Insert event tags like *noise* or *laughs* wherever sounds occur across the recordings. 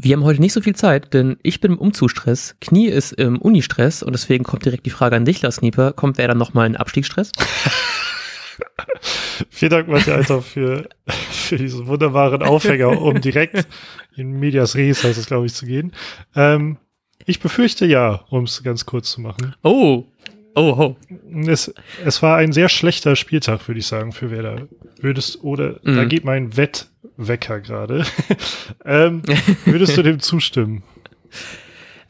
Wir haben heute nicht so viel Zeit, denn ich bin im Umzugsstress, Knie ist im Unistress und deswegen kommt direkt die Frage an dich, Lars Knieper. Kommt wer dann nochmal in Abstiegsstress? *laughs* Vielen Dank, Matthias, Alter, für, für diesen wunderbaren Aufhänger, um direkt in Medias Res, heißt es, glaube ich, zu gehen. Ähm, ich befürchte ja, um es ganz kurz zu machen. Oh, oh, oh. Es, es war ein sehr schlechter Spieltag, würde ich sagen, für Werder. Würdest, oder mhm. da geht mein Wettwecker gerade. *laughs* ähm, würdest du dem zustimmen?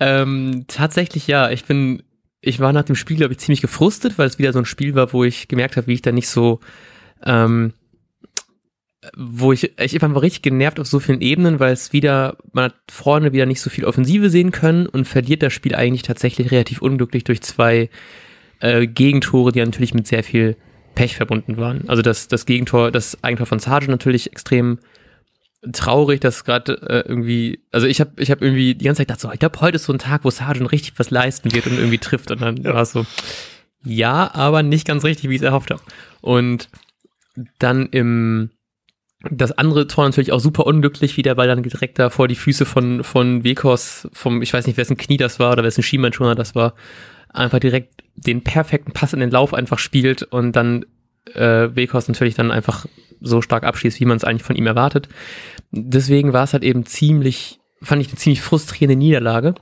Ähm, tatsächlich ja. Ich bin ich war nach dem Spiel, glaube ich, ziemlich gefrustet, weil es wieder so ein Spiel war, wo ich gemerkt habe, wie ich da nicht so, ähm, wo ich, ich war richtig genervt auf so vielen Ebenen, weil es wieder, man hat vorne wieder nicht so viel Offensive sehen können und verliert das Spiel eigentlich tatsächlich relativ unglücklich durch zwei äh, Gegentore, die natürlich mit sehr viel Pech verbunden waren. Also das, das Gegentor, das Eigentor von Sargent natürlich extrem traurig, dass gerade äh, irgendwie, also ich habe ich hab irgendwie die ganze Zeit gedacht, so, ich glaube, heute ist so ein Tag, wo Sargent richtig was leisten wird und irgendwie trifft. Und dann ja. war es so, ja, aber nicht ganz richtig, wie ich es erhofft habe. Und dann im das andere Tor natürlich auch super unglücklich, wie der Ball dann direkt da vor die Füße von, von Wekos, vom, ich weiß nicht, wessen Knie das war oder wessen Schienbeinschoner das war, einfach direkt den perfekten Pass in den Lauf einfach spielt und dann äh, Wekos natürlich dann einfach so stark abschießt, wie man es eigentlich von ihm erwartet. Deswegen war es halt eben ziemlich, fand ich eine ziemlich frustrierende Niederlage.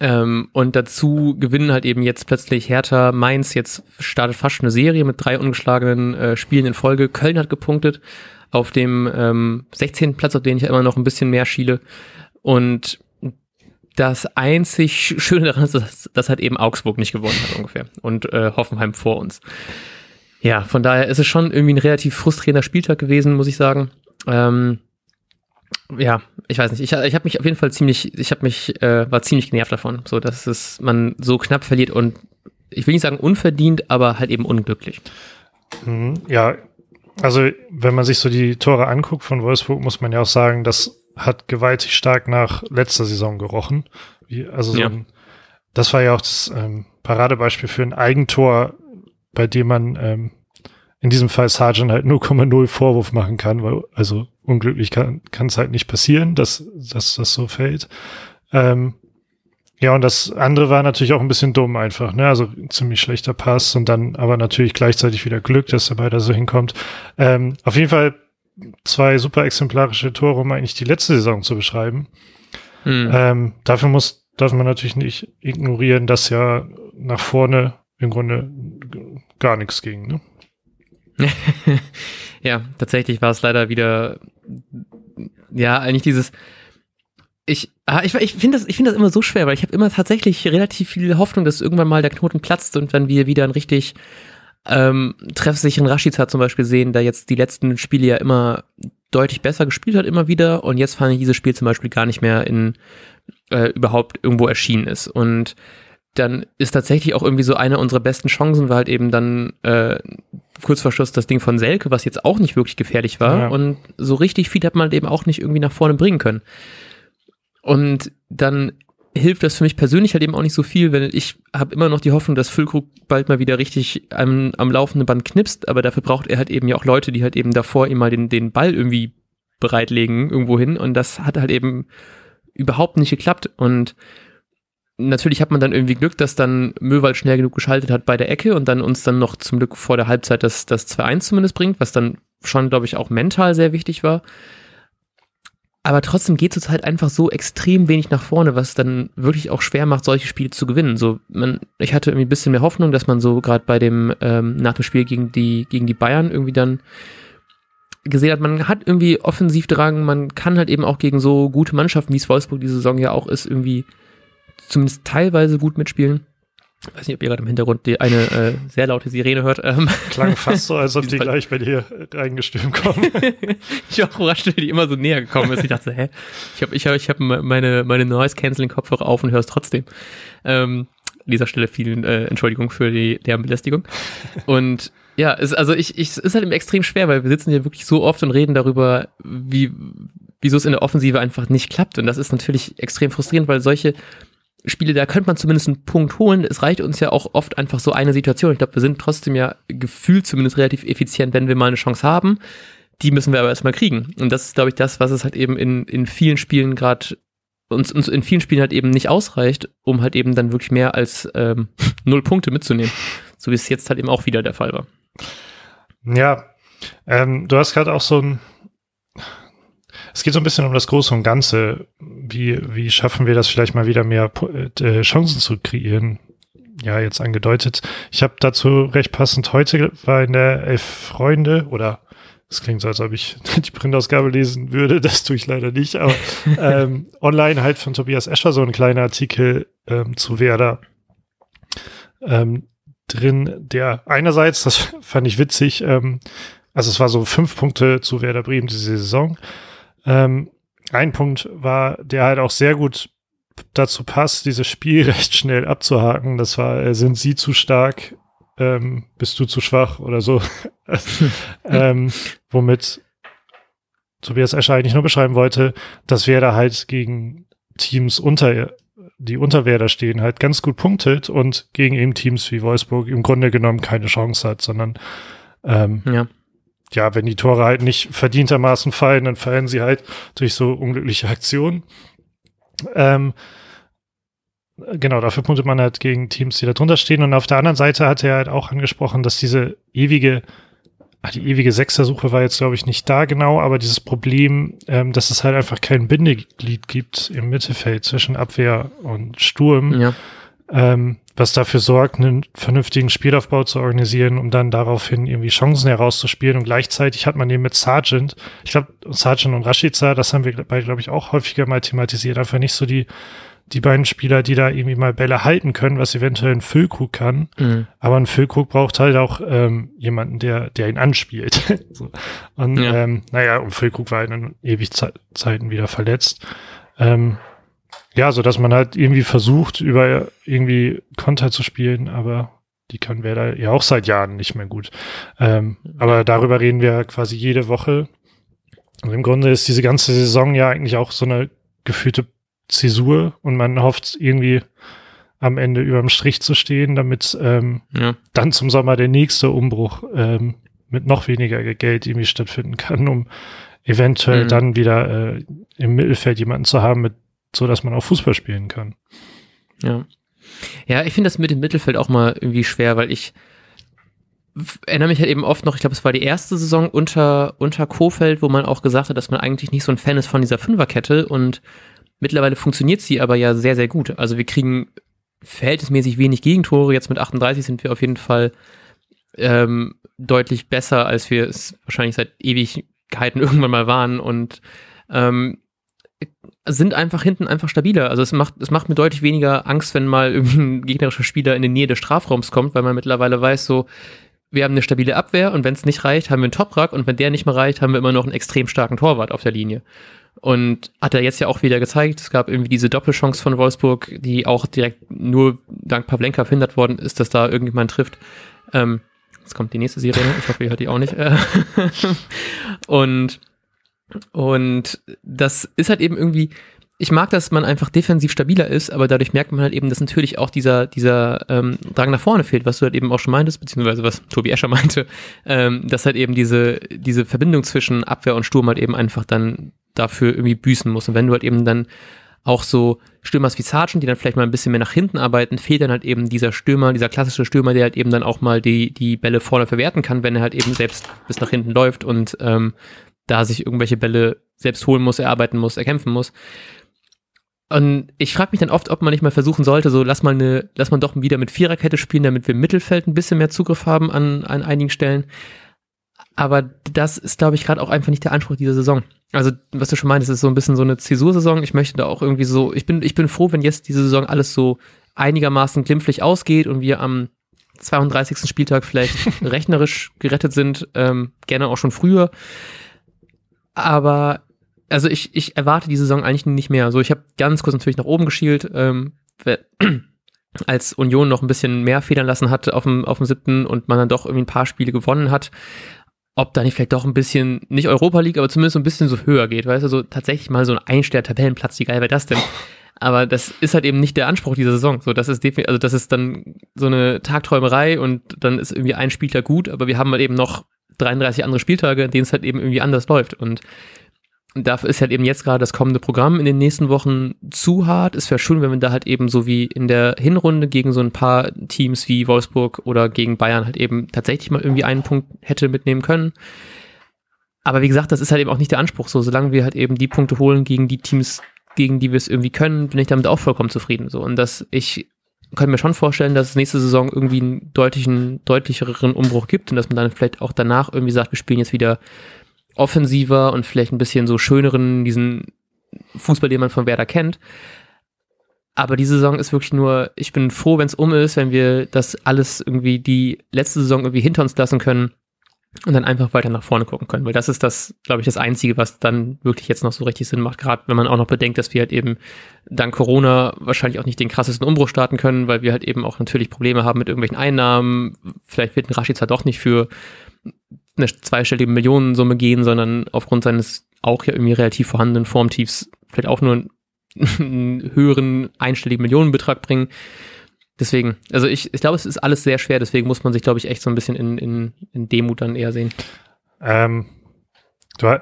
Ähm, und dazu gewinnen halt eben jetzt plötzlich Hertha Mainz, jetzt startet fast eine Serie mit drei ungeschlagenen äh, Spielen in Folge. Köln hat gepunktet auf dem ähm, 16. Platz, auf den ich immer noch ein bisschen mehr schiele. Und das einzig Schöne daran ist, dass, dass halt eben Augsburg nicht gewonnen hat ungefähr und äh, Hoffenheim vor uns. Ja, von daher ist es schon irgendwie ein relativ frustrierender Spieltag gewesen, muss ich sagen. Ähm, ja, ich weiß nicht. Ich, ich habe mich auf jeden Fall ziemlich, ich habe mich, äh, war ziemlich genervt davon, so dass es man so knapp verliert und ich will nicht sagen unverdient, aber halt eben unglücklich. Mhm, ja, also wenn man sich so die Tore anguckt von Wolfsburg, muss man ja auch sagen, das hat gewaltig stark nach letzter Saison gerochen. Wie, also so ja. ein, das war ja auch das ähm, Paradebeispiel für ein Eigentor bei dem man ähm, in diesem Fall Sargent halt 0,0 Vorwurf machen kann, weil also unglücklich kann es halt nicht passieren, dass, dass das so fällt. Ähm, ja, und das andere war natürlich auch ein bisschen dumm einfach, ne? Also ziemlich schlechter Pass und dann aber natürlich gleichzeitig wieder Glück, dass der da so hinkommt. Ähm, auf jeden Fall zwei super exemplarische Tore, um eigentlich die letzte Saison zu beschreiben. Hm. Ähm, dafür muss, darf man natürlich nicht ignorieren, dass ja nach vorne im Grunde gar nichts ging. Ne? *laughs* ja, tatsächlich war es leider wieder, ja, eigentlich dieses, ich, ah, ich, ich finde das, ich finde das immer so schwer, weil ich habe immer tatsächlich relativ viel Hoffnung, dass irgendwann mal der Knoten platzt und wenn wir wieder ein richtig ähm, treffsicheren Rashica zum Beispiel sehen, der jetzt die letzten Spiele ja immer deutlich besser gespielt hat, immer wieder und jetzt fand ich dieses Spiel zum Beispiel gar nicht mehr in äh, überhaupt irgendwo erschienen ist und dann ist tatsächlich auch irgendwie so eine unserer besten Chancen, war halt eben dann äh, kurz vor Schluss das Ding von Selke, was jetzt auch nicht wirklich gefährlich war. Ja. Und so richtig viel hat man halt eben auch nicht irgendwie nach vorne bringen können. Und dann hilft das für mich persönlich halt eben auch nicht so viel, weil ich habe immer noch die Hoffnung, dass Füllkrug bald mal wieder richtig am, am laufenden Band knipst, aber dafür braucht er halt eben ja auch Leute, die halt eben davor ihm mal den, den Ball irgendwie bereitlegen irgendwo hin und das hat halt eben überhaupt nicht geklappt und natürlich hat man dann irgendwie Glück, dass dann Möwald schnell genug geschaltet hat bei der Ecke und dann uns dann noch zum Glück vor der Halbzeit das, das 2-1 zumindest bringt, was dann schon, glaube ich, auch mental sehr wichtig war. Aber trotzdem geht es halt einfach so extrem wenig nach vorne, was dann wirklich auch schwer macht, solche Spiele zu gewinnen. So, man, ich hatte irgendwie ein bisschen mehr Hoffnung, dass man so gerade bei dem, ähm, nach dem Spiel gegen die, gegen die Bayern irgendwie dann gesehen hat, man hat irgendwie Offensivdrang, man kann halt eben auch gegen so gute Mannschaften, wie es Wolfsburg diese Saison ja auch ist, irgendwie zumindest teilweise gut mitspielen. Ich weiß nicht, ob ihr gerade im Hintergrund die eine äh, sehr laute Sirene hört. Ähm, Klang fast so, als ob *laughs* die gleich bei dir reingestürmt kommen. *laughs* ich war auch überrascht, die immer so näher gekommen ist. Ich dachte, hä? Ich habe ich hab, ich hab meine, meine Noise-Canceling-Kopfhörer auf und höre es trotzdem. Ähm, an dieser Stelle vielen äh, Entschuldigung für die Lärmbelästigung. Und ja, es, also ich, ich, es ist halt eben extrem schwer, weil wir sitzen hier wirklich so oft und reden darüber, wie, wieso es in der Offensive einfach nicht klappt. Und das ist natürlich extrem frustrierend, weil solche Spiele, da könnte man zumindest einen Punkt holen. Es reicht uns ja auch oft einfach so eine Situation. Ich glaube, wir sind trotzdem ja gefühlt zumindest relativ effizient, wenn wir mal eine Chance haben. Die müssen wir aber erstmal kriegen. Und das ist, glaube ich, das, was es halt eben in, in vielen Spielen gerade uns, uns in vielen Spielen halt eben nicht ausreicht, um halt eben dann wirklich mehr als ähm, *laughs* null Punkte mitzunehmen. So wie es jetzt halt eben auch wieder der Fall war. Ja, ähm, du hast gerade auch so ein, es geht so ein bisschen um das Große und Ganze. Wie, wie schaffen wir das vielleicht mal wieder mehr äh, Chancen zu kreieren? Ja, jetzt angedeutet. Ich habe dazu recht passend heute war in der Elf Freunde oder das klingt so, als ob ich *laughs* die Printausgabe lesen würde. Das tue ich leider nicht. Aber *laughs* ähm, online halt von Tobias Escher so ein kleiner Artikel ähm, zu Werder ähm, drin, der einerseits, das fand ich witzig, ähm, also es war so fünf Punkte zu Werder Bremen diese Saison. Ähm, ein Punkt war, der halt auch sehr gut dazu passt, dieses Spiel *laughs* recht schnell abzuhaken. Das war, äh, sind sie zu stark, ähm, bist du zu schwach oder so. *laughs* ähm, womit Tobias Escher eigentlich nur beschreiben wollte, dass Werder halt gegen Teams unter, die unter Werder stehen, halt ganz gut punktet und gegen eben Teams wie Wolfsburg im Grunde genommen keine Chance hat, sondern ähm, ja ja, wenn die Tore halt nicht verdientermaßen fallen, dann fallen sie halt durch so unglückliche Aktionen. Ähm, genau, dafür punktet man halt gegen Teams, die da drunter stehen. Und auf der anderen Seite hat er halt auch angesprochen, dass diese ewige, ach, die ewige Sechsersuche war jetzt, glaube ich, nicht da genau, aber dieses Problem, ähm, dass es halt einfach kein Bindeglied gibt im Mittelfeld zwischen Abwehr und Sturm. Ja. Ähm, was dafür sorgt, einen vernünftigen Spielaufbau zu organisieren, um dann daraufhin irgendwie Chancen herauszuspielen. Und gleichzeitig hat man eben mit Sargent, ich glaube, Sargent und Rashica, das haben wir bei, glaube ich, auch häufiger mal thematisiert, einfach nicht so die, die beiden Spieler, die da irgendwie mal Bälle halten können, was eventuell ein Füllkrug kann. Mhm. Aber ein Füllkrug braucht halt auch ähm, jemanden, der, der ihn anspielt. *laughs* so. Und ja. ähm, naja, und Füllkrug war in ewig Ze Zeiten wieder verletzt. Ähm, ja, so dass man halt irgendwie versucht, über irgendwie Konter zu spielen, aber die können wir da ja auch seit Jahren nicht mehr gut. Ähm, aber darüber reden wir quasi jede Woche. Und im Grunde ist diese ganze Saison ja eigentlich auch so eine gefühlte Zäsur und man hofft irgendwie am Ende überm Strich zu stehen, damit ähm, ja. dann zum Sommer der nächste Umbruch ähm, mit noch weniger Geld irgendwie stattfinden kann, um eventuell mhm. dann wieder äh, im Mittelfeld jemanden zu haben, mit so dass man auch Fußball spielen kann. Ja. Ja, ich finde das mit dem Mittelfeld auch mal irgendwie schwer, weil ich erinnere mich halt eben oft noch, ich glaube, es war die erste Saison unter, unter Kofeld, wo man auch gesagt hat, dass man eigentlich nicht so ein Fan ist von dieser Fünferkette und mittlerweile funktioniert sie aber ja sehr, sehr gut. Also wir kriegen verhältnismäßig wenig Gegentore. Jetzt mit 38 sind wir auf jeden Fall ähm, deutlich besser, als wir es wahrscheinlich seit Ewigkeiten *laughs* irgendwann mal waren und ähm, sind einfach hinten einfach stabiler. Also es macht, es macht mir deutlich weniger Angst, wenn mal irgendwie ein gegnerischer Spieler in die Nähe des Strafraums kommt, weil man mittlerweile weiß, so, wir haben eine stabile Abwehr und wenn es nicht reicht, haben wir einen Toprak und wenn der nicht mehr reicht, haben wir immer noch einen extrem starken Torwart auf der Linie. Und hat er jetzt ja auch wieder gezeigt, es gab irgendwie diese Doppelchance von Wolfsburg, die auch direkt nur dank Pavlenka verhindert worden ist, dass da irgendjemand trifft. Ähm, jetzt kommt die nächste Serie, ich hoffe, ihr hört die auch nicht. *laughs* und und das ist halt eben irgendwie, ich mag, dass man einfach defensiv stabiler ist, aber dadurch merkt man halt eben, dass natürlich auch dieser, dieser ähm, Drang nach vorne fehlt, was du halt eben auch schon meintest, beziehungsweise was Tobi Escher *laughs* meinte, ähm, dass halt eben diese, diese Verbindung zwischen Abwehr und Sturm halt eben einfach dann dafür irgendwie büßen muss. Und wenn du halt eben dann auch so Stürmer wie Sargent, die dann vielleicht mal ein bisschen mehr nach hinten arbeiten, fehlt dann halt eben dieser Stürmer, dieser klassische Stürmer, der halt eben dann auch mal die, die Bälle vorne verwerten kann, wenn er halt eben selbst bis nach hinten läuft und ähm, da sich irgendwelche Bälle selbst holen muss, erarbeiten muss, erkämpfen muss. Und ich frage mich dann oft, ob man nicht mal versuchen sollte, so lass mal eine, lass mal doch wieder mit Viererkette spielen, damit wir im Mittelfeld ein bisschen mehr Zugriff haben an, an einigen Stellen. Aber das ist, glaube ich, gerade auch einfach nicht der Anspruch dieser Saison. Also, was du schon meinst, ist so ein bisschen so eine Zäsursaison. Ich möchte da auch irgendwie so, ich bin, ich bin froh, wenn jetzt diese Saison alles so einigermaßen glimpflich ausgeht und wir am 32. Spieltag vielleicht *laughs* rechnerisch gerettet sind, ähm, gerne auch schon früher. Aber also ich, ich erwarte die Saison eigentlich nicht mehr. Also ich habe ganz kurz natürlich nach oben geschielt, ähm, *clears throat* als Union noch ein bisschen mehr federn lassen hat auf dem, auf dem siebten und man dann doch irgendwie ein paar Spiele gewonnen hat. Ob da nicht vielleicht doch ein bisschen, nicht Europa League, aber zumindest so ein bisschen so höher geht, weißt du, so tatsächlich mal so ein Einstern-Tabellenplatz, wie geil wäre das denn? Aber das ist halt eben nicht der Anspruch dieser Saison. So, das ist definitiv, also das ist dann so eine Tagträumerei und dann ist irgendwie ein Spieler gut, aber wir haben halt eben noch 33 andere Spieltage, in denen es halt eben irgendwie anders läuft. Und dafür ist halt eben jetzt gerade das kommende Programm in den nächsten Wochen zu hart. Es wäre schön, wenn wir da halt eben so wie in der Hinrunde gegen so ein paar Teams wie Wolfsburg oder gegen Bayern halt eben tatsächlich mal irgendwie einen Punkt hätte mitnehmen können. Aber wie gesagt, das ist halt eben auch nicht der Anspruch. So, solange wir halt eben die Punkte holen gegen die Teams, gegen die wir es irgendwie können, bin ich damit auch vollkommen zufrieden. So. Und dass ich könnte mir schon vorstellen, dass es nächste Saison irgendwie einen deutlichen, deutlicheren Umbruch gibt und dass man dann vielleicht auch danach irgendwie sagt, wir spielen jetzt wieder offensiver und vielleicht ein bisschen so schöneren, diesen Fußball, den man von Werder kennt. Aber die Saison ist wirklich nur, ich bin froh, wenn es um ist, wenn wir das alles irgendwie die letzte Saison irgendwie hinter uns lassen können und dann einfach weiter nach vorne gucken können, weil das ist das, glaube ich, das Einzige, was dann wirklich jetzt noch so richtig Sinn macht, gerade wenn man auch noch bedenkt, dass wir halt eben dank Corona wahrscheinlich auch nicht den krassesten Umbruch starten können, weil wir halt eben auch natürlich Probleme haben mit irgendwelchen Einnahmen. Vielleicht wird ein Rashica doch nicht für eine zweistellige Millionensumme gehen, sondern aufgrund seines auch ja irgendwie relativ vorhandenen Formtiefs vielleicht auch nur einen *laughs* höheren einstelligen Millionenbetrag bringen. Deswegen, also ich, ich glaube, es ist alles sehr schwer, deswegen muss man sich, glaube ich, echt so ein bisschen in, in, in Demut dann eher sehen. Ähm, du,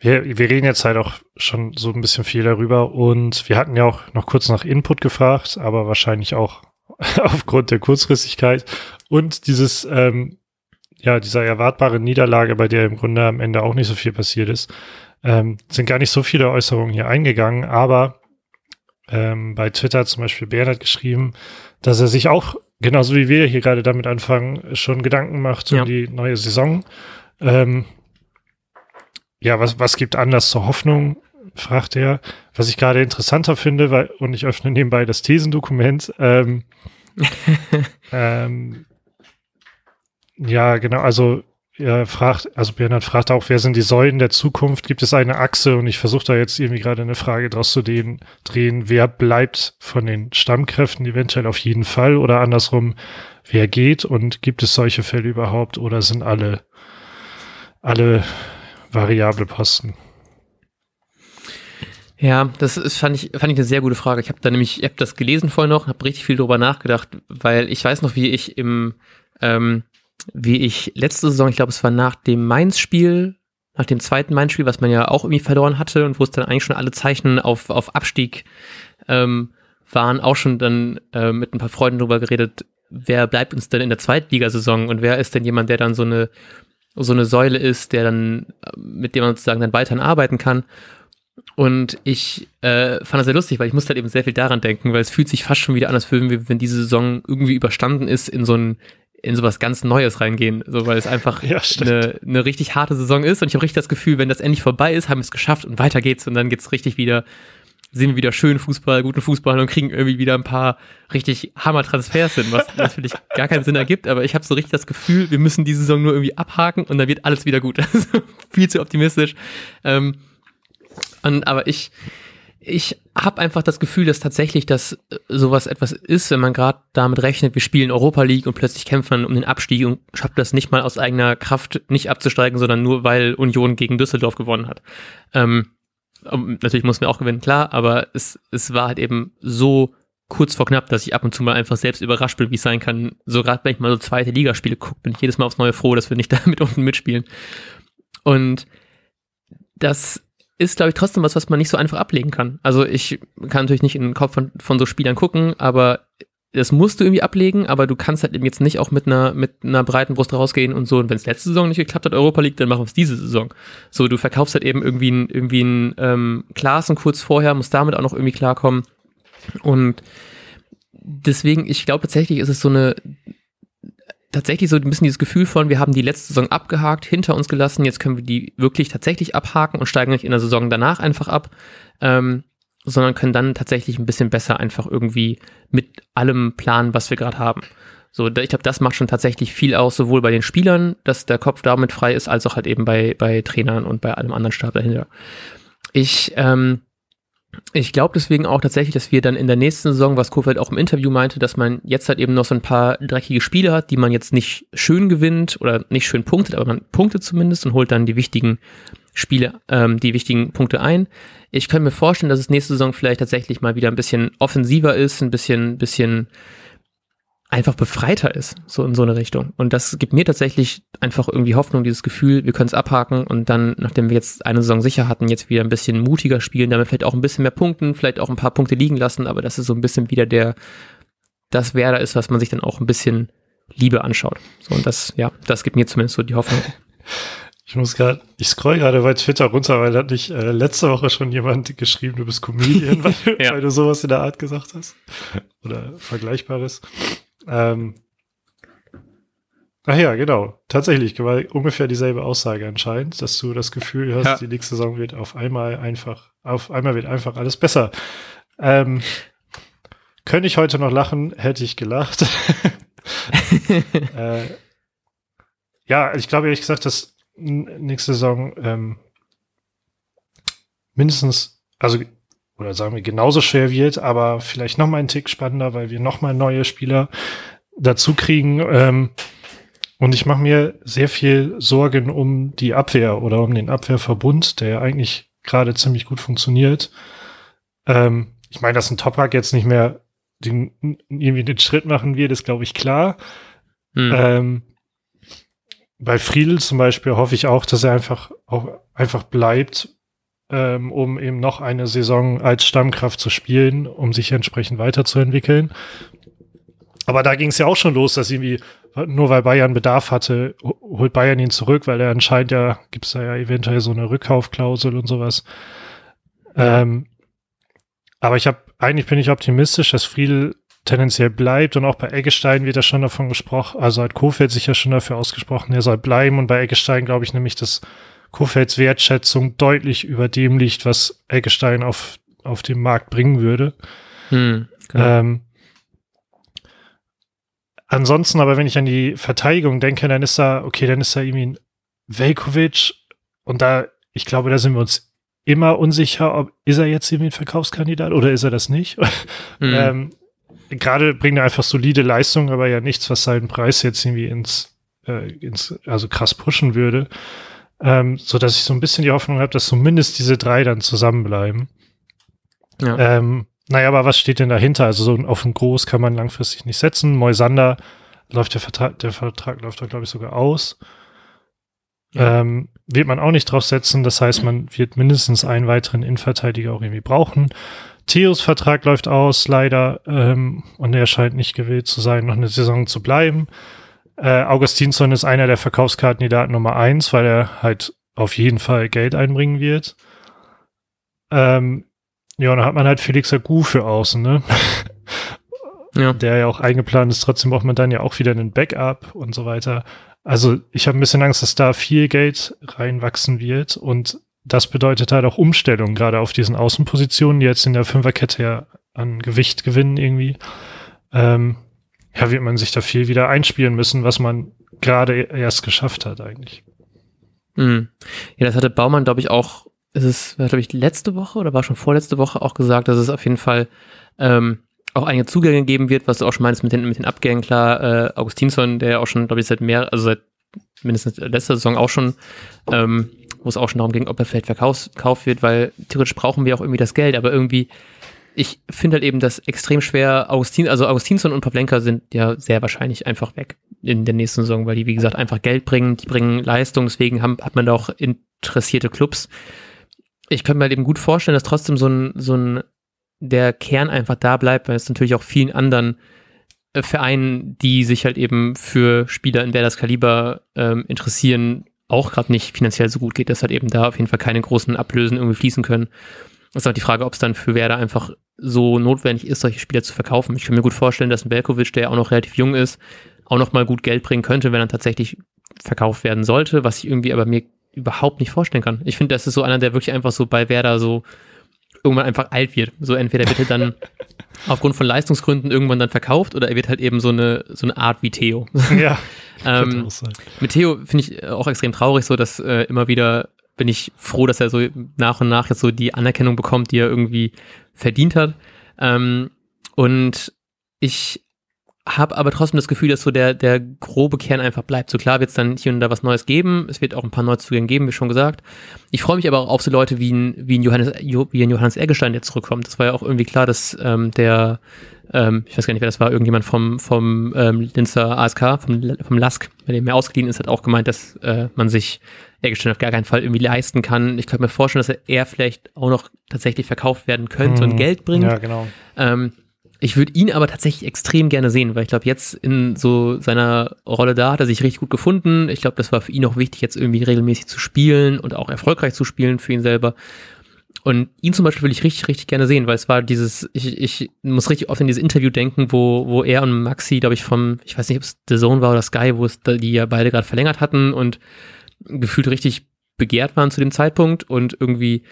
wir, wir reden jetzt halt auch schon so ein bisschen viel darüber und wir hatten ja auch noch kurz nach Input gefragt, aber wahrscheinlich auch *laughs* aufgrund der Kurzfristigkeit und dieses ähm, ja, dieser erwartbare Niederlage, bei der im Grunde am Ende auch nicht so viel passiert ist, ähm, sind gar nicht so viele Äußerungen hier eingegangen, aber ähm, bei Twitter zum Beispiel Bernhard geschrieben, dass er sich auch, genauso wie wir hier gerade damit anfangen, schon Gedanken macht um ja. die neue Saison. Ähm, ja, was, was gibt Anlass zur Hoffnung? fragt er. Was ich gerade interessanter finde, weil, und ich öffne nebenbei das Thesendokument, ähm, *laughs* ähm, ja, genau. Also er fragt, also Bernhard fragt auch, wer sind die Säulen der Zukunft? Gibt es eine Achse? Und ich versuche da jetzt irgendwie gerade eine Frage draus zu drehen, wer bleibt von den Stammkräften eventuell auf jeden Fall oder andersrum, wer geht und gibt es solche Fälle überhaupt oder sind alle, alle variable Posten? Ja, das ist, fand ich, fand ich eine sehr gute Frage. Ich habe da nämlich, ich habe das gelesen vorher noch, habe richtig viel drüber nachgedacht, weil ich weiß noch, wie ich im ähm, wie ich letzte Saison, ich glaube, es war nach dem Mainz-Spiel, nach dem zweiten Mainz-Spiel, was man ja auch irgendwie verloren hatte und wo es dann eigentlich schon alle Zeichen auf, auf Abstieg ähm, waren, auch schon dann äh, mit ein paar Freunden drüber geredet, wer bleibt uns denn in der Zweitligasaison und wer ist denn jemand, der dann so eine so eine Säule ist, der dann, mit dem man sozusagen dann weiterhin arbeiten kann. Und ich äh, fand das sehr lustig, weil ich musste halt eben sehr viel daran denken, weil es fühlt sich fast schon wieder an, als würden wir, wenn diese Saison irgendwie überstanden ist, in so ein in sowas ganz Neues reingehen, so weil es einfach ja, eine, eine richtig harte Saison ist und ich habe richtig das Gefühl, wenn das endlich vorbei ist, haben wir es geschafft und weiter geht's und dann geht's richtig wieder, sehen wir wieder schön Fußball, guten Fußball und kriegen irgendwie wieder ein paar richtig Hammer-Transfers hin, was natürlich *laughs* gar keinen Sinn ergibt, aber ich habe so richtig das Gefühl, wir müssen die Saison nur irgendwie abhaken und dann wird alles wieder gut. *laughs* Also viel zu optimistisch. Ähm, und, aber ich, ich habe einfach das Gefühl, dass tatsächlich das äh, sowas etwas ist, wenn man gerade damit rechnet, wir spielen Europa League und plötzlich kämpfen um den Abstieg und schafft das nicht mal aus eigener Kraft nicht abzusteigen, sondern nur weil Union gegen Düsseldorf gewonnen hat. Ähm, natürlich mussten wir auch gewinnen, klar, aber es, es war halt eben so kurz vor knapp, dass ich ab und zu mal einfach selbst überrascht bin, wie es sein kann. So gerade wenn ich mal so zweite Ligaspiele gucke, bin ich jedes Mal aufs Neue froh, dass wir nicht *laughs* da mit unten mitspielen. Und das ist, glaube ich, trotzdem was, was man nicht so einfach ablegen kann. Also ich kann natürlich nicht in den Kopf von, von so Spielern gucken, aber das musst du irgendwie ablegen, aber du kannst halt eben jetzt nicht auch mit einer, mit einer breiten Brust rausgehen und so. Und wenn es letzte Saison nicht geklappt hat, Europa League, dann machen wir es diese Saison. So, du verkaufst halt eben irgendwie ein, irgendwie ein ähm, Klassen kurz vorher, musst damit auch noch irgendwie klarkommen. Und deswegen, ich glaube tatsächlich ist es so eine tatsächlich so ein bisschen dieses Gefühl von, wir haben die letzte Saison abgehakt, hinter uns gelassen, jetzt können wir die wirklich tatsächlich abhaken und steigen nicht in der Saison danach einfach ab, ähm, sondern können dann tatsächlich ein bisschen besser einfach irgendwie mit allem planen, was wir gerade haben. So, ich glaube, das macht schon tatsächlich viel aus, sowohl bei den Spielern, dass der Kopf damit frei ist, als auch halt eben bei, bei Trainern und bei allem anderen Stab dahinter. Ich ähm, ich glaube deswegen auch tatsächlich, dass wir dann in der nächsten Saison, was Kofeld auch im Interview meinte, dass man jetzt halt eben noch so ein paar dreckige Spiele hat, die man jetzt nicht schön gewinnt oder nicht schön punktet, aber man punktet zumindest und holt dann die wichtigen Spiele, ähm, die wichtigen Punkte ein. Ich könnte mir vorstellen, dass es nächste Saison vielleicht tatsächlich mal wieder ein bisschen offensiver ist, ein bisschen, bisschen einfach befreiter ist, so in so eine Richtung. Und das gibt mir tatsächlich einfach irgendwie Hoffnung, dieses Gefühl, wir können es abhaken und dann, nachdem wir jetzt eine Saison sicher hatten, jetzt wieder ein bisschen mutiger spielen, damit vielleicht auch ein bisschen mehr punkten, vielleicht auch ein paar Punkte liegen lassen, aber das ist so ein bisschen wieder der, das Werder ist, was man sich dann auch ein bisschen Liebe anschaut. So, und das, ja, das gibt mir zumindest so die Hoffnung. *laughs* Ich muss gerade, ich scroll gerade bei Twitter runter, weil da hat nicht äh, letzte Woche schon jemand geschrieben, du bist Comedian, *laughs* weil, ja. weil, du sowas in der Art gesagt hast. Oder Vergleichbares. Ähm, ach ja, genau. Tatsächlich, ungefähr dieselbe Aussage anscheinend, dass du das Gefühl hast, ja. die nächste Saison wird auf einmal einfach, auf einmal wird einfach alles besser. Ähm, könnte ich heute noch lachen, hätte ich gelacht. *laughs* äh, ja, ich glaube ehrlich gesagt, dass nächste Saison ähm, mindestens, also oder sagen wir genauso schwer wird, aber vielleicht noch mal einen Tick spannender, weil wir noch mal neue Spieler dazu kriegen. Ähm, und ich mache mir sehr viel Sorgen um die Abwehr oder um den Abwehrverbund, der ja eigentlich gerade ziemlich gut funktioniert. Ähm, ich meine, dass ein Toprak jetzt nicht mehr den, irgendwie den Schritt machen wird, ist glaube ich klar. Hm. Ähm, bei Friedel zum Beispiel hoffe ich auch, dass er einfach auch einfach bleibt, ähm, um eben noch eine Saison als Stammkraft zu spielen, um sich entsprechend weiterzuentwickeln. Aber da ging es ja auch schon los, dass irgendwie, nur weil Bayern Bedarf hatte, holt Bayern ihn zurück, weil er anscheinend ja, gibt es da ja eventuell so eine Rückkaufklausel und sowas. Ähm, aber ich habe, eigentlich bin ich optimistisch, dass Friedel tendenziell bleibt und auch bei Eggestein wird ja schon davon gesprochen, also hat Kofeld sich ja schon dafür ausgesprochen, er soll bleiben und bei Eggestein glaube ich nämlich, dass Kofelds Wertschätzung deutlich über dem liegt, was Eggestein auf, auf den Markt bringen würde. Hm, ähm, ansonsten aber, wenn ich an die Verteidigung denke, dann ist da, okay, dann ist da irgendwie ein Velkovic und da, ich glaube, da sind wir uns immer unsicher, ob ist er jetzt irgendwie ein Verkaufskandidat oder ist er das nicht? Mhm. *laughs* ähm, gerade bringt er einfach solide Leistung, aber ja nichts, was seinen Preis jetzt irgendwie ins, äh, ins also krass pushen würde. Ähm, so dass ich so ein bisschen die Hoffnung habe, dass zumindest diese drei dann zusammenbleiben. Ja. Ähm, naja, aber was steht denn dahinter? Also so auf ein Groß kann man langfristig nicht setzen. Moisander läuft der Vertrag, der Vertrag läuft da, glaube ich, sogar aus. Ja. Ähm, wird man auch nicht drauf setzen. Das heißt, man wird mindestens einen weiteren Innenverteidiger auch irgendwie brauchen. Theos Vertrag läuft aus, leider, ähm, und er scheint nicht gewillt zu sein, noch eine Saison zu bleiben. Äh, Augustinsson ist einer der Verkaufskandidaten Nummer eins, weil er halt auf jeden Fall Geld einbringen wird. Ähm, ja, und dann hat man halt Felix Agu für außen, ne? *laughs* ja. Der ja auch eingeplant ist. Trotzdem braucht man dann ja auch wieder einen Backup und so weiter. Also ich habe ein bisschen Angst, dass da viel Geld reinwachsen wird und das bedeutet halt auch Umstellung, gerade auf diesen Außenpositionen, die jetzt in der Fünferkette ja an Gewicht gewinnen irgendwie. Ähm, ja, wird man sich da viel wieder einspielen müssen, was man gerade erst geschafft hat eigentlich. Mhm. Ja, das hatte Baumann, glaube ich, auch, ist es, glaube ich, letzte Woche oder war schon vorletzte Woche auch gesagt, dass es auf jeden Fall ähm, auch einige Zugänge geben wird, was du auch schon meinst mit den, mit den Abgängen, klar, äh, Augustinsson, der auch schon, glaube ich, seit mehr, also seit mindestens letzter Saison auch schon ähm, wo es auch schon darum ging, ob er vielleicht verkauft wird, weil theoretisch brauchen wir auch irgendwie das Geld, aber irgendwie, ich finde halt eben das extrem schwer. Augustin, also Augustinsson und Pavlenka sind ja sehr wahrscheinlich einfach weg in der nächsten Saison, weil die, wie gesagt, einfach Geld bringen, die bringen Leistung, deswegen haben, hat man da auch interessierte Clubs. Ich könnte mir halt eben gut vorstellen, dass trotzdem so ein, so ein, der Kern einfach da bleibt, weil es natürlich auch vielen anderen äh, Vereinen, die sich halt eben für Spieler in Werders Kaliber ähm, interessieren, auch gerade nicht finanziell so gut geht, dass halt eben da auf jeden Fall keine großen Ablösen irgendwie fließen können. Das ist halt die Frage, ob es dann für Werder einfach so notwendig ist, solche Spieler zu verkaufen. Ich kann mir gut vorstellen, dass ein Belkovic, der auch noch relativ jung ist, auch noch mal gut Geld bringen könnte, wenn er tatsächlich verkauft werden sollte, was ich irgendwie aber mir überhaupt nicht vorstellen kann. Ich finde, das ist so einer, der wirklich einfach so bei Werder so irgendwann einfach alt wird. So entweder wird er dann *laughs* aufgrund von Leistungsgründen irgendwann dann verkauft oder er wird halt eben so eine, so eine Art wie Theo. Ja. *laughs* ähm, mit Theo finde ich auch extrem traurig, so dass äh, immer wieder bin ich froh, dass er so nach und nach jetzt so die Anerkennung bekommt, die er irgendwie verdient hat. Ähm, und ich habe aber trotzdem das Gefühl, dass so der, der grobe Kern einfach bleibt. So klar wird es dann hier und da was Neues geben. Es wird auch ein paar Neuzugänge geben, wie schon gesagt. Ich freue mich aber auch auf so Leute wie ein, wie ein Johannes, wie ein Johannes Eggestein, der zurückkommt. Das war ja auch irgendwie klar, dass ähm, der, ähm, ich weiß gar nicht, wer das war, irgendjemand vom, vom ähm, Linzer ASK, vom, vom LASK, bei dem er ausgeliehen ist, hat auch gemeint, dass äh, man sich Eggestein auf gar keinen Fall irgendwie leisten kann. Ich könnte mir vorstellen, dass er vielleicht auch noch tatsächlich verkauft werden könnte hm, und Geld bringt. Ja, genau. Ähm, ich würde ihn aber tatsächlich extrem gerne sehen, weil ich glaube, jetzt in so seiner Rolle da hat er sich richtig gut gefunden. Ich glaube, das war für ihn auch wichtig, jetzt irgendwie regelmäßig zu spielen und auch erfolgreich zu spielen für ihn selber. Und ihn zum Beispiel will ich richtig, richtig gerne sehen, weil es war dieses, ich, ich muss richtig oft in dieses Interview denken, wo, wo er und Maxi, glaube ich, vom, ich weiß nicht, ob es The Zone war oder Sky, wo es die ja beide gerade verlängert hatten und gefühlt richtig begehrt waren zu dem Zeitpunkt und irgendwie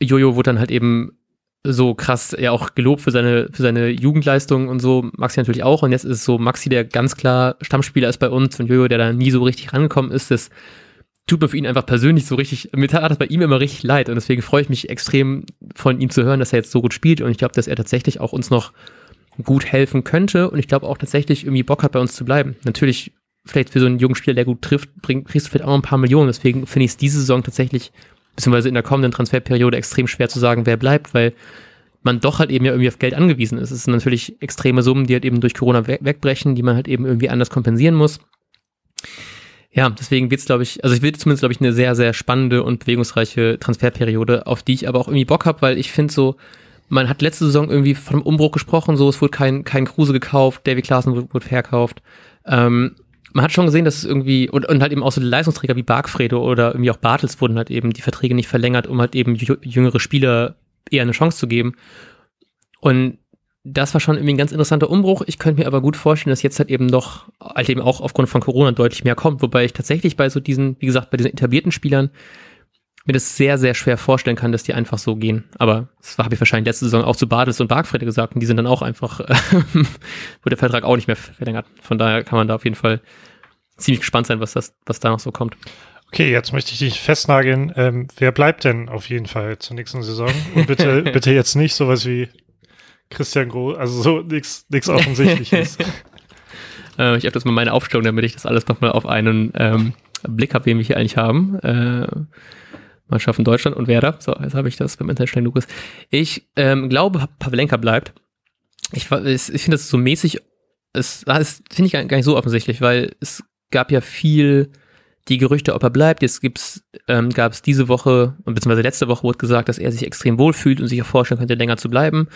Jojo wurde dann halt eben so krass ja auch gelobt für seine, für seine Jugendleistung und so, Maxi natürlich auch. Und jetzt ist es so Maxi, der ganz klar Stammspieler ist bei uns und Jojo, der da nie so richtig rangekommen ist. Das tut mir für ihn einfach persönlich so richtig, mir tat das bei ihm immer richtig leid. Und deswegen freue ich mich extrem von ihm zu hören, dass er jetzt so gut spielt. Und ich glaube, dass er tatsächlich auch uns noch gut helfen könnte. Und ich glaube auch tatsächlich irgendwie Bock hat, bei uns zu bleiben. Natürlich, vielleicht für so einen jungen Spieler, der gut trifft, bringt, kriegst du vielleicht auch noch ein paar Millionen. Deswegen finde ich es diese Saison tatsächlich beziehungsweise in der kommenden Transferperiode extrem schwer zu sagen, wer bleibt, weil man doch halt eben ja irgendwie auf Geld angewiesen ist. Es sind natürlich extreme Summen, die halt eben durch Corona we wegbrechen, die man halt eben irgendwie anders kompensieren muss. Ja, deswegen wird's, glaube ich, also ich will zumindest, glaube ich, eine sehr, sehr spannende und bewegungsreiche Transferperiode, auf die ich aber auch irgendwie Bock habe, weil ich finde so, man hat letzte Saison irgendwie einem Umbruch gesprochen, so es wurde kein, kein Kruse gekauft, David Klaassen wurde, wurde verkauft. Ähm, man hat schon gesehen, dass es irgendwie, und, und halt eben auch so Leistungsträger wie Bargfredo oder irgendwie auch Bartels wurden halt eben die Verträge nicht verlängert, um halt eben jüngere Spieler eher eine Chance zu geben. Und das war schon irgendwie ein ganz interessanter Umbruch. Ich könnte mir aber gut vorstellen, dass jetzt halt eben noch, halt eben auch aufgrund von Corona deutlich mehr kommt, wobei ich tatsächlich bei so diesen, wie gesagt, bei diesen etablierten Spielern mir das sehr, sehr schwer vorstellen kann, dass die einfach so gehen. Aber das habe ich wahrscheinlich letzte Saison auch zu Badels und Bargfrede gesagt und die sind dann auch einfach, *laughs* äh, wurde der Vertrag auch nicht mehr verlängert. Von daher kann man da auf jeden Fall ziemlich gespannt sein, was das, was da noch so kommt. Okay, jetzt möchte ich dich festnageln. Ähm, wer bleibt denn auf jeden Fall zur nächsten Saison? Und bitte, *laughs* bitte jetzt nicht sowas wie Christian Groß, also so nichts offensichtliches. *laughs* äh, ich habe das mal meine Aufstellung, damit ich das alles nochmal auf einen ähm, Blick habe, wen wir hier eigentlich haben. Äh, Mannschaften Deutschland und Werder. So, jetzt habe ich das beim Internet schnell Lukas. Ich ähm, glaube, Pavlenka bleibt. Ich, ich finde das so mäßig, es, das finde ich gar nicht so offensichtlich, weil es gab ja viel die Gerüchte, ob er bleibt. Jetzt gibt's, ähm, gab es diese Woche, beziehungsweise letzte Woche wurde gesagt, dass er sich extrem wohl fühlt und sich auch vorstellen könnte, länger zu bleiben.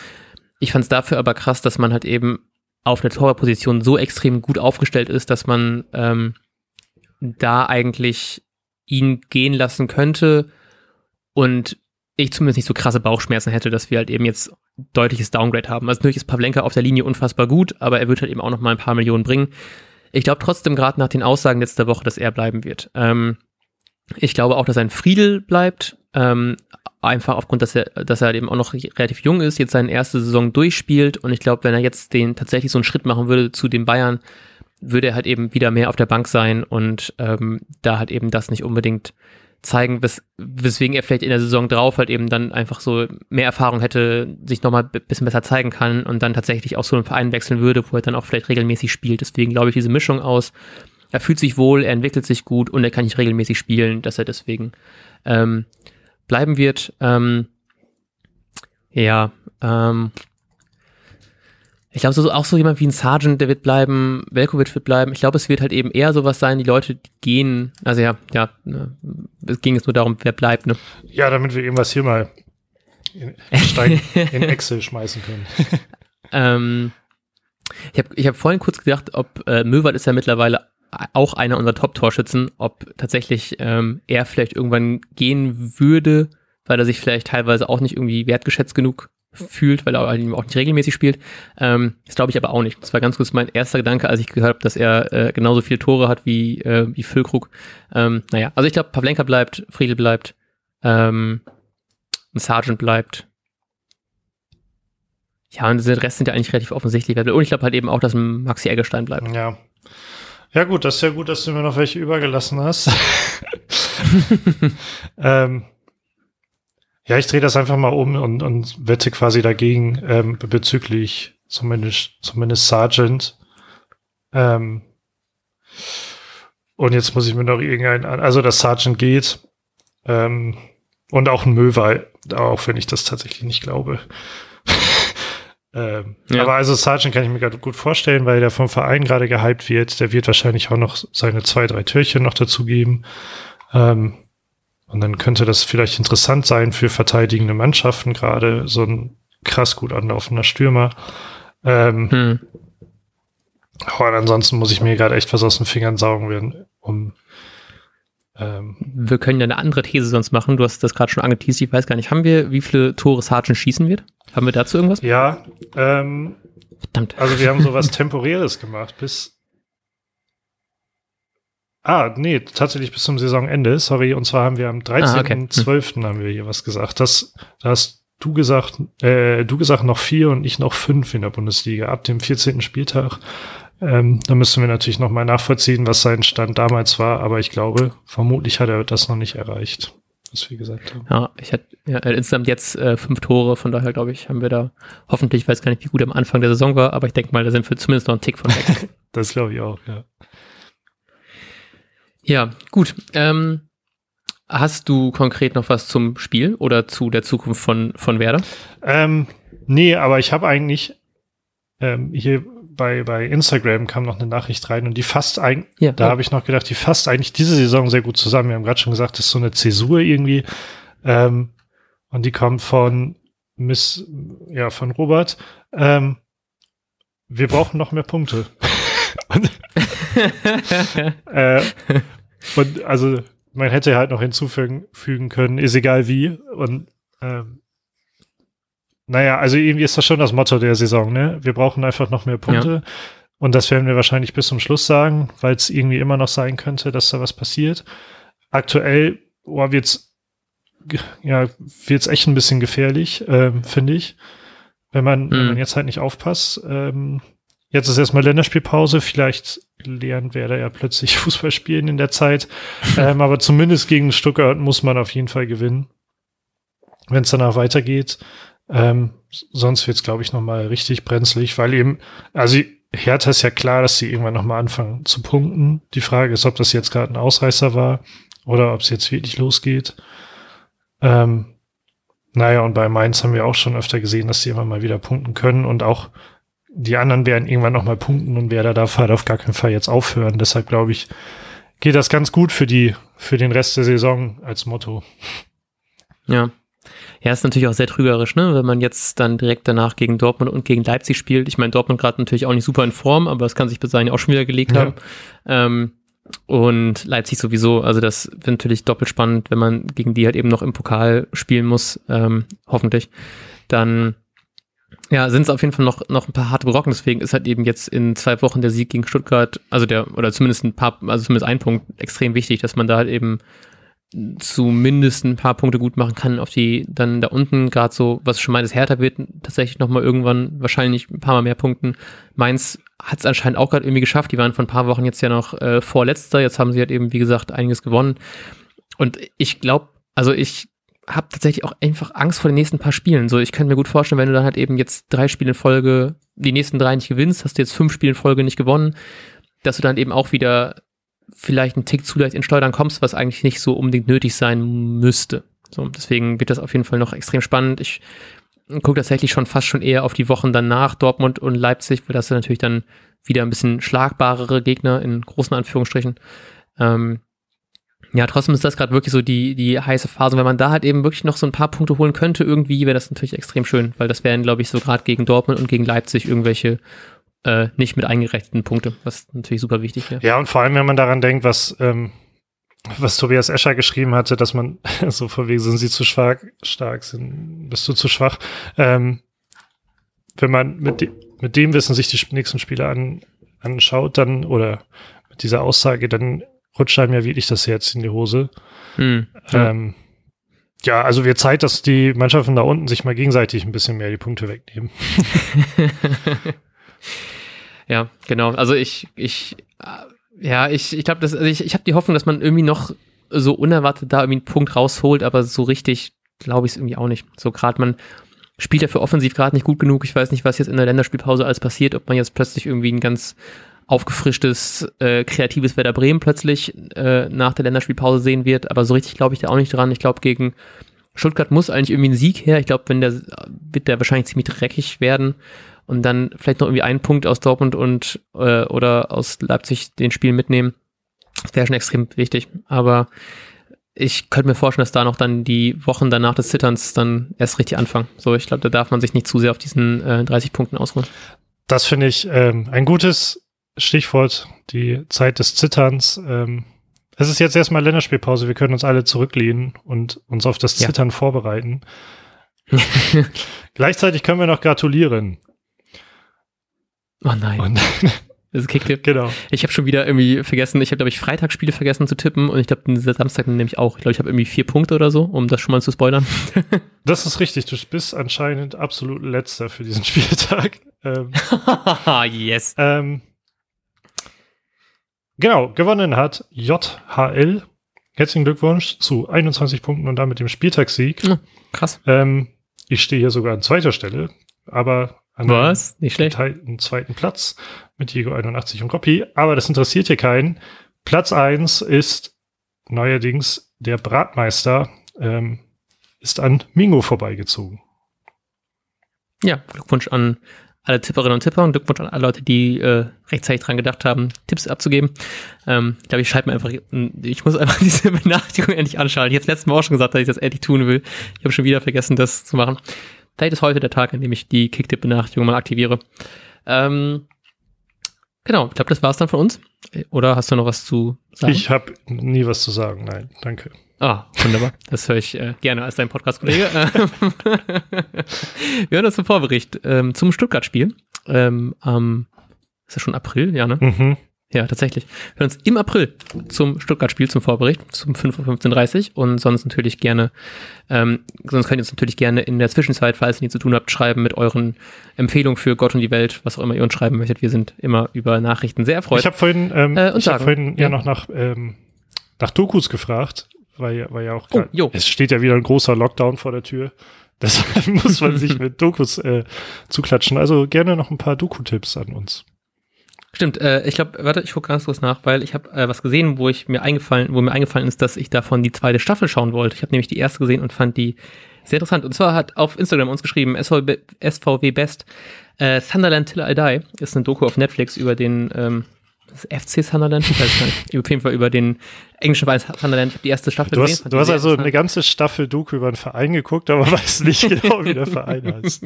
Ich fand es dafür aber krass, dass man halt eben auf der Torwartposition so extrem gut aufgestellt ist, dass man ähm, da eigentlich ihn gehen lassen könnte und ich zumindest nicht so krasse Bauchschmerzen hätte, dass wir halt eben jetzt deutliches Downgrade haben. Also natürlich ist Pavlenka auf der Linie unfassbar gut, aber er wird halt eben auch noch mal ein paar Millionen bringen. Ich glaube trotzdem gerade nach den Aussagen letzter Woche, dass er bleiben wird. Ähm, ich glaube auch, dass ein Friedel bleibt. Ähm, einfach aufgrund, dass er, dass er halt eben auch noch relativ jung ist, jetzt seine erste Saison durchspielt. Und ich glaube, wenn er jetzt den tatsächlich so einen Schritt machen würde zu den Bayern, würde er halt eben wieder mehr auf der Bank sein und ähm, da halt eben das nicht unbedingt zeigen, wes weswegen er vielleicht in der Saison drauf halt eben dann einfach so mehr Erfahrung hätte, sich nochmal ein bisschen besser zeigen kann und dann tatsächlich auch so einen Verein wechseln würde, wo er dann auch vielleicht regelmäßig spielt. Deswegen glaube ich diese Mischung aus, er fühlt sich wohl, er entwickelt sich gut und er kann nicht regelmäßig spielen, dass er deswegen ähm, bleiben wird. Ähm, ja, ähm, ich glaube, so, auch so jemand wie ein Sergeant, der wird bleiben, Velkovic wird bleiben. Ich glaube, es wird halt eben eher sowas sein, die Leute, die gehen, also ja, ja, ne, es ging jetzt nur darum, wer bleibt, ne? Ja, damit wir irgendwas hier mal in, *laughs* in Excel schmeißen können. ähm, ich habe ich hab vorhin kurz gedacht, ob äh, Möwald ist ja mittlerweile auch einer unserer Top-Torschützen, ob tatsächlich ähm, er vielleicht irgendwann gehen würde, weil er sich vielleicht teilweise auch nicht irgendwie wertgeschätzt genug fühlt, weil er auch nicht regelmäßig spielt. Ähm, das glaube ich aber auch nicht. Das war ganz kurz mein erster Gedanke, als ich gehört habe, dass er äh, genauso viele Tore hat wie, äh, wie Füllkrug. Ähm, naja, also ich glaube, Pavlenka bleibt, Friedel bleibt, ähm, ein Sergeant bleibt. Ja, und der Rest sind ja eigentlich relativ offensichtlich. Und ich glaube halt eben auch, dass Maxi Eggestein bleibt. Ja. Ja gut, das ist ja gut, dass du mir noch welche übergelassen hast. *laughs* *laughs* ähm, ja, ich drehe das einfach mal um und, und wette quasi dagegen ähm, bezüglich zumindest, zumindest Sargent. Ähm, und jetzt muss ich mir noch irgendeinen, also dass Sargent geht. Ähm, und auch ein Möwei, auch wenn ich das tatsächlich nicht glaube. *laughs* ähm, ja. Aber also Sargent kann ich mir gerade gut vorstellen, weil der vom Verein gerade gehypt wird. Der wird wahrscheinlich auch noch seine zwei, drei Türchen noch dazu geben. Ähm, und dann könnte das vielleicht interessant sein für verteidigende Mannschaften, gerade so ein krass gut anlaufender Stürmer. Ähm, hm. Aber ansonsten muss ich mir gerade echt was aus den Fingern saugen werden, um ähm, wir können ja eine andere These sonst machen. Du hast das gerade schon angeteased. Ich weiß gar nicht, haben wir, wie viele Tore Sargent schießen wird? Haben wir dazu irgendwas? Ja, ähm, Verdammt. Also wir haben sowas *laughs* Temporäres gemacht bis Ah, nee, tatsächlich bis zum Saisonende, sorry. Und zwar haben wir am 13.12. Ah, okay. hm. haben wir hier was gesagt. Das, da hast du gesagt, äh, du gesagt noch vier und ich noch fünf in der Bundesliga ab dem 14. Spieltag. Ähm, da müssen wir natürlich noch mal nachvollziehen, was sein Stand damals war, aber ich glaube, vermutlich hat er das noch nicht erreicht, was wir gesagt haben. Ja, ich hatte ja, insgesamt jetzt äh, fünf Tore, von daher glaube ich, haben wir da hoffentlich, ich weiß gar nicht, wie gut am Anfang der Saison war, aber ich denke mal, da sind wir zumindest noch einen Tick von weg. *laughs* das glaube ich auch, ja. Ja, gut. Ähm, hast du konkret noch was zum Spiel oder zu der Zukunft von, von Werder? Ähm, nee, aber ich habe eigentlich ähm, hier bei, bei Instagram kam noch eine Nachricht rein und die fasst eigentlich, ja, da ja. habe ich noch gedacht, die fasst eigentlich diese Saison sehr gut zusammen. Wir haben gerade schon gesagt, das ist so eine Zäsur irgendwie. Ähm, und die kommt von Miss, ja, von Robert. Ähm, wir brauchen noch mehr Punkte. und, *laughs* äh, und also man hätte halt noch hinzufügen können, ist egal wie. Und ähm, naja, also irgendwie ist das schon das Motto der Saison, ne? Wir brauchen einfach noch mehr Punkte. Ja. Und das werden wir wahrscheinlich bis zum Schluss sagen, weil es irgendwie immer noch sein könnte, dass da was passiert. Aktuell oh, wird's ja wird's echt ein bisschen gefährlich, ähm, finde ich, wenn man, mhm. wenn man jetzt halt nicht aufpasst. Ähm, Jetzt ist erstmal Länderspielpause. Vielleicht lernen Werder ja plötzlich *laughs* Fußball spielen in der Zeit. ähm, aber zumindest gegen Stuttgart muss man auf jeden Fall gewinnen, wenn es danach weitergeht. Ähm, sonst wird es, glaube ich, nochmal richtig brenzlig, weil eben, also Hertha ist ja klar, dass sie irgendwann nochmal anfangen zu punkten. Die Frage ist, ob das jetzt gerade ein Ausreißer war oder ob es jetzt wirklich losgeht. Ähm, naja, und bei Mainz haben wir auch schon öfter gesehen, dass sie immer mal wieder punkten können und auch die anderen werden irgendwann noch mal punkten und Werder darf halt auf gar keinen Fall jetzt aufhören. Deshalb glaube ich, geht das ganz gut für die, für den Rest der Saison als Motto. Ja. Ja, ist natürlich auch sehr trügerisch, ne? wenn man jetzt dann direkt danach gegen Dortmund und gegen Leipzig spielt. Ich meine, Dortmund gerade natürlich auch nicht super in Form, aber es kann sich bis dahin auch schon wieder gelegt ja. haben. Ähm, und Leipzig sowieso, also das wird natürlich doppelt spannend, wenn man gegen die halt eben noch im Pokal spielen muss, ähm, hoffentlich. Dann ja, sind es auf jeden Fall noch, noch ein paar harte Brocken, deswegen ist halt eben jetzt in zwei Wochen der Sieg gegen Stuttgart, also der, oder zumindest ein paar, also zumindest ein Punkt extrem wichtig, dass man da halt eben zumindest ein paar Punkte gut machen kann, auf die dann da unten gerade so, was schon meines härter wird, tatsächlich nochmal irgendwann wahrscheinlich ein paar Mal mehr Punkten. Mainz hat es anscheinend auch gerade irgendwie geschafft, die waren vor ein paar Wochen jetzt ja noch äh, vorletzter, jetzt haben sie halt eben, wie gesagt, einiges gewonnen. Und ich glaube, also ich habe tatsächlich auch einfach Angst vor den nächsten paar Spielen. So, ich könnte mir gut vorstellen, wenn du dann halt eben jetzt drei Spiele in Folge, die nächsten drei nicht gewinnst, hast du jetzt fünf Spiele in Folge nicht gewonnen, dass du dann eben auch wieder vielleicht einen Tick zu leicht in Schleudern kommst, was eigentlich nicht so unbedingt nötig sein müsste. So, deswegen wird das auf jeden Fall noch extrem spannend. Ich gucke tatsächlich schon fast schon eher auf die Wochen danach, Dortmund und Leipzig, weil das sind natürlich dann wieder ein bisschen schlagbarere Gegner in großen Anführungsstrichen. Ähm, ja, trotzdem ist das gerade wirklich so die, die heiße Phase. Wenn man da halt eben wirklich noch so ein paar Punkte holen könnte, irgendwie, wäre das natürlich extrem schön, weil das wären, glaube ich, so gerade gegen Dortmund und gegen Leipzig irgendwelche äh, nicht mit eingerechneten Punkte, was natürlich super wichtig wäre. Ja, und vor allem, wenn man daran denkt, was, ähm, was Tobias Escher geschrieben hatte, dass man *laughs* so von wegen sind sie zu schwach, stark, sind, bist du zu schwach. Ähm, wenn man mit, de mit dem Wissen sich die nächsten Spiele an, anschaut, dann, oder mit dieser Aussage, dann rutscht einem ja wirklich das Herz in die Hose. Hm, ja. Ähm, ja, also wird Zeit, dass die Mannschaften da unten sich mal gegenseitig ein bisschen mehr die Punkte wegnehmen. *laughs* ja, genau. Also ich, ich, äh, ja, ich, ich glaube, also ich, ich habe die Hoffnung, dass man irgendwie noch so unerwartet da irgendwie einen Punkt rausholt, aber so richtig glaube ich es irgendwie auch nicht. So gerade man, spielt er für offensiv gerade nicht gut genug. Ich weiß nicht, was jetzt in der Länderspielpause alles passiert, ob man jetzt plötzlich irgendwie ein ganz aufgefrischtes, äh, kreatives Werder Bremen plötzlich äh, nach der Länderspielpause sehen wird. Aber so richtig glaube ich da auch nicht dran. Ich glaube, gegen Stuttgart muss eigentlich irgendwie ein Sieg her. Ich glaube, wenn der wird der wahrscheinlich ziemlich dreckig werden und dann vielleicht noch irgendwie einen Punkt aus Dortmund und äh, oder aus Leipzig den Spiel mitnehmen. Das wäre schon extrem wichtig. Aber ich könnte mir vorstellen, dass da noch dann die Wochen danach des Zitterns dann erst richtig anfangen. So, ich glaube, da darf man sich nicht zu sehr auf diesen äh, 30 Punkten ausruhen. Das finde ich ähm, ein gutes Stichwort, die Zeit des Zitterns. Ähm, es ist jetzt erstmal Länderspielpause, wir können uns alle zurücklehnen und uns auf das Zittern ja. vorbereiten. *laughs* Gleichzeitig können wir noch gratulieren. Oh nein. Nein. *laughs* Das Kicktipp. Genau. Ich habe schon wieder irgendwie vergessen, ich habe, glaube ich, Freitagsspiele vergessen zu tippen und ich glaube, Samstag nehme ich auch. Ich glaube, ich habe irgendwie vier Punkte oder so, um das schon mal zu spoilern. *laughs* das ist richtig. Du bist anscheinend absolut letzter für diesen Spieltag. Ähm, yes. Ähm, genau, gewonnen hat JHL. Herzlichen Glückwunsch zu 21 Punkten und damit dem Spieltagssieg. Ja, krass. Ähm, ich stehe hier sogar an zweiter Stelle, aber an Was? Nicht schlecht. Geteilten zweiten Platz mit Diego 81 und Copy. Aber das interessiert hier keinen. Platz eins ist neuerdings der Bratmeister, ähm, ist an Mingo vorbeigezogen. Ja, Glückwunsch an alle Tipperinnen und Tipper und Glückwunsch an alle Leute, die äh, rechtzeitig dran gedacht haben, Tipps abzugeben. Ähm, ich glaube, ich schalte mir einfach, ich muss *laughs* einfach diese Benachrichtigung endlich anschalten. Ich habe letztes Mal auch schon gesagt, dass ich das endlich tun will. Ich habe schon wieder vergessen, das zu machen. Vielleicht ist heute der Tag, an dem ich die Kicktipp-Benachrichtigung mal aktiviere. Ähm, genau, ich glaube, das war's dann von uns. Oder hast du noch was zu sagen? Ich habe nie was zu sagen, nein, danke. Ah, wunderbar. Das höre ich äh, gerne als dein Podcast-Kollege. *laughs* Wir hören uns zum Vorbericht ähm, zum Stuttgart-Spiel. Ähm, am, ist das schon April? Ja, ne? Mhm. Ja, tatsächlich. Wir hören uns im April zum Stuttgart-Spiel, zum Vorbericht, zum 5.15.30 Uhr und sonst natürlich gerne, ähm, sonst könnt ihr uns natürlich gerne in der Zwischenzeit, falls ihr nichts zu tun habt, schreiben mit euren Empfehlungen für Gott und die Welt, was auch immer ihr uns schreiben möchtet. Wir sind immer über Nachrichten sehr erfreut. Ich habe vorhin, ähm, äh, ich hab vorhin ja, ja noch nach, ähm, nach Dokus gefragt, weil, weil ja auch, grad, oh, es steht ja wieder ein großer Lockdown vor der Tür. *laughs* Deshalb muss man sich mit Dokus äh, zuklatschen. Also gerne noch ein paar Doku-Tipps an uns. Stimmt, äh, ich glaube, warte, ich gucke ganz kurz nach, weil ich habe äh, was gesehen, wo ich mir eingefallen, wo mir eingefallen ist, dass ich davon die zweite Staffel schauen wollte. Ich habe nämlich die erste gesehen und fand die sehr interessant. Und zwar hat auf Instagram uns geschrieben, SVW, SVW Best, äh, Sunderland Till I Die, ist eine Doku auf Netflix über den ähm, das FC Sunderland, ich weiß nicht, auf jeden Fall über den englischen Verein Sunderland. Die erste Staffel du gesehen. Hast, du hast also eine ganze Staffel Doku über einen Verein geguckt, aber weißt nicht *laughs* genau, wie der Verein heißt.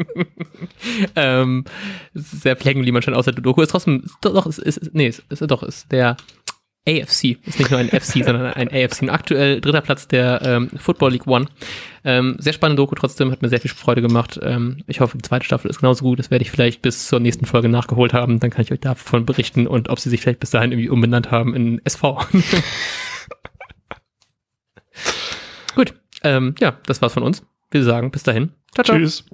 ähm, sehr wie man schon aus der Doku. Ist trotzdem, doch, ist, ist, nee, ist, ist, doch, ist der AFC, ist nicht nur ein FC, sondern ein AFC. Und aktuell dritter Platz der ähm, Football League One. Ähm, sehr spannende Doku trotzdem, hat mir sehr viel Freude gemacht. Ähm, ich hoffe, die zweite Staffel ist genauso gut. Das werde ich vielleicht bis zur nächsten Folge nachgeholt haben. Dann kann ich euch davon berichten und ob sie sich vielleicht bis dahin irgendwie umbenannt haben in SV. *laughs* gut, ähm, ja, das war's von uns. Wir sagen bis dahin. Ciao, ciao. Tschüss.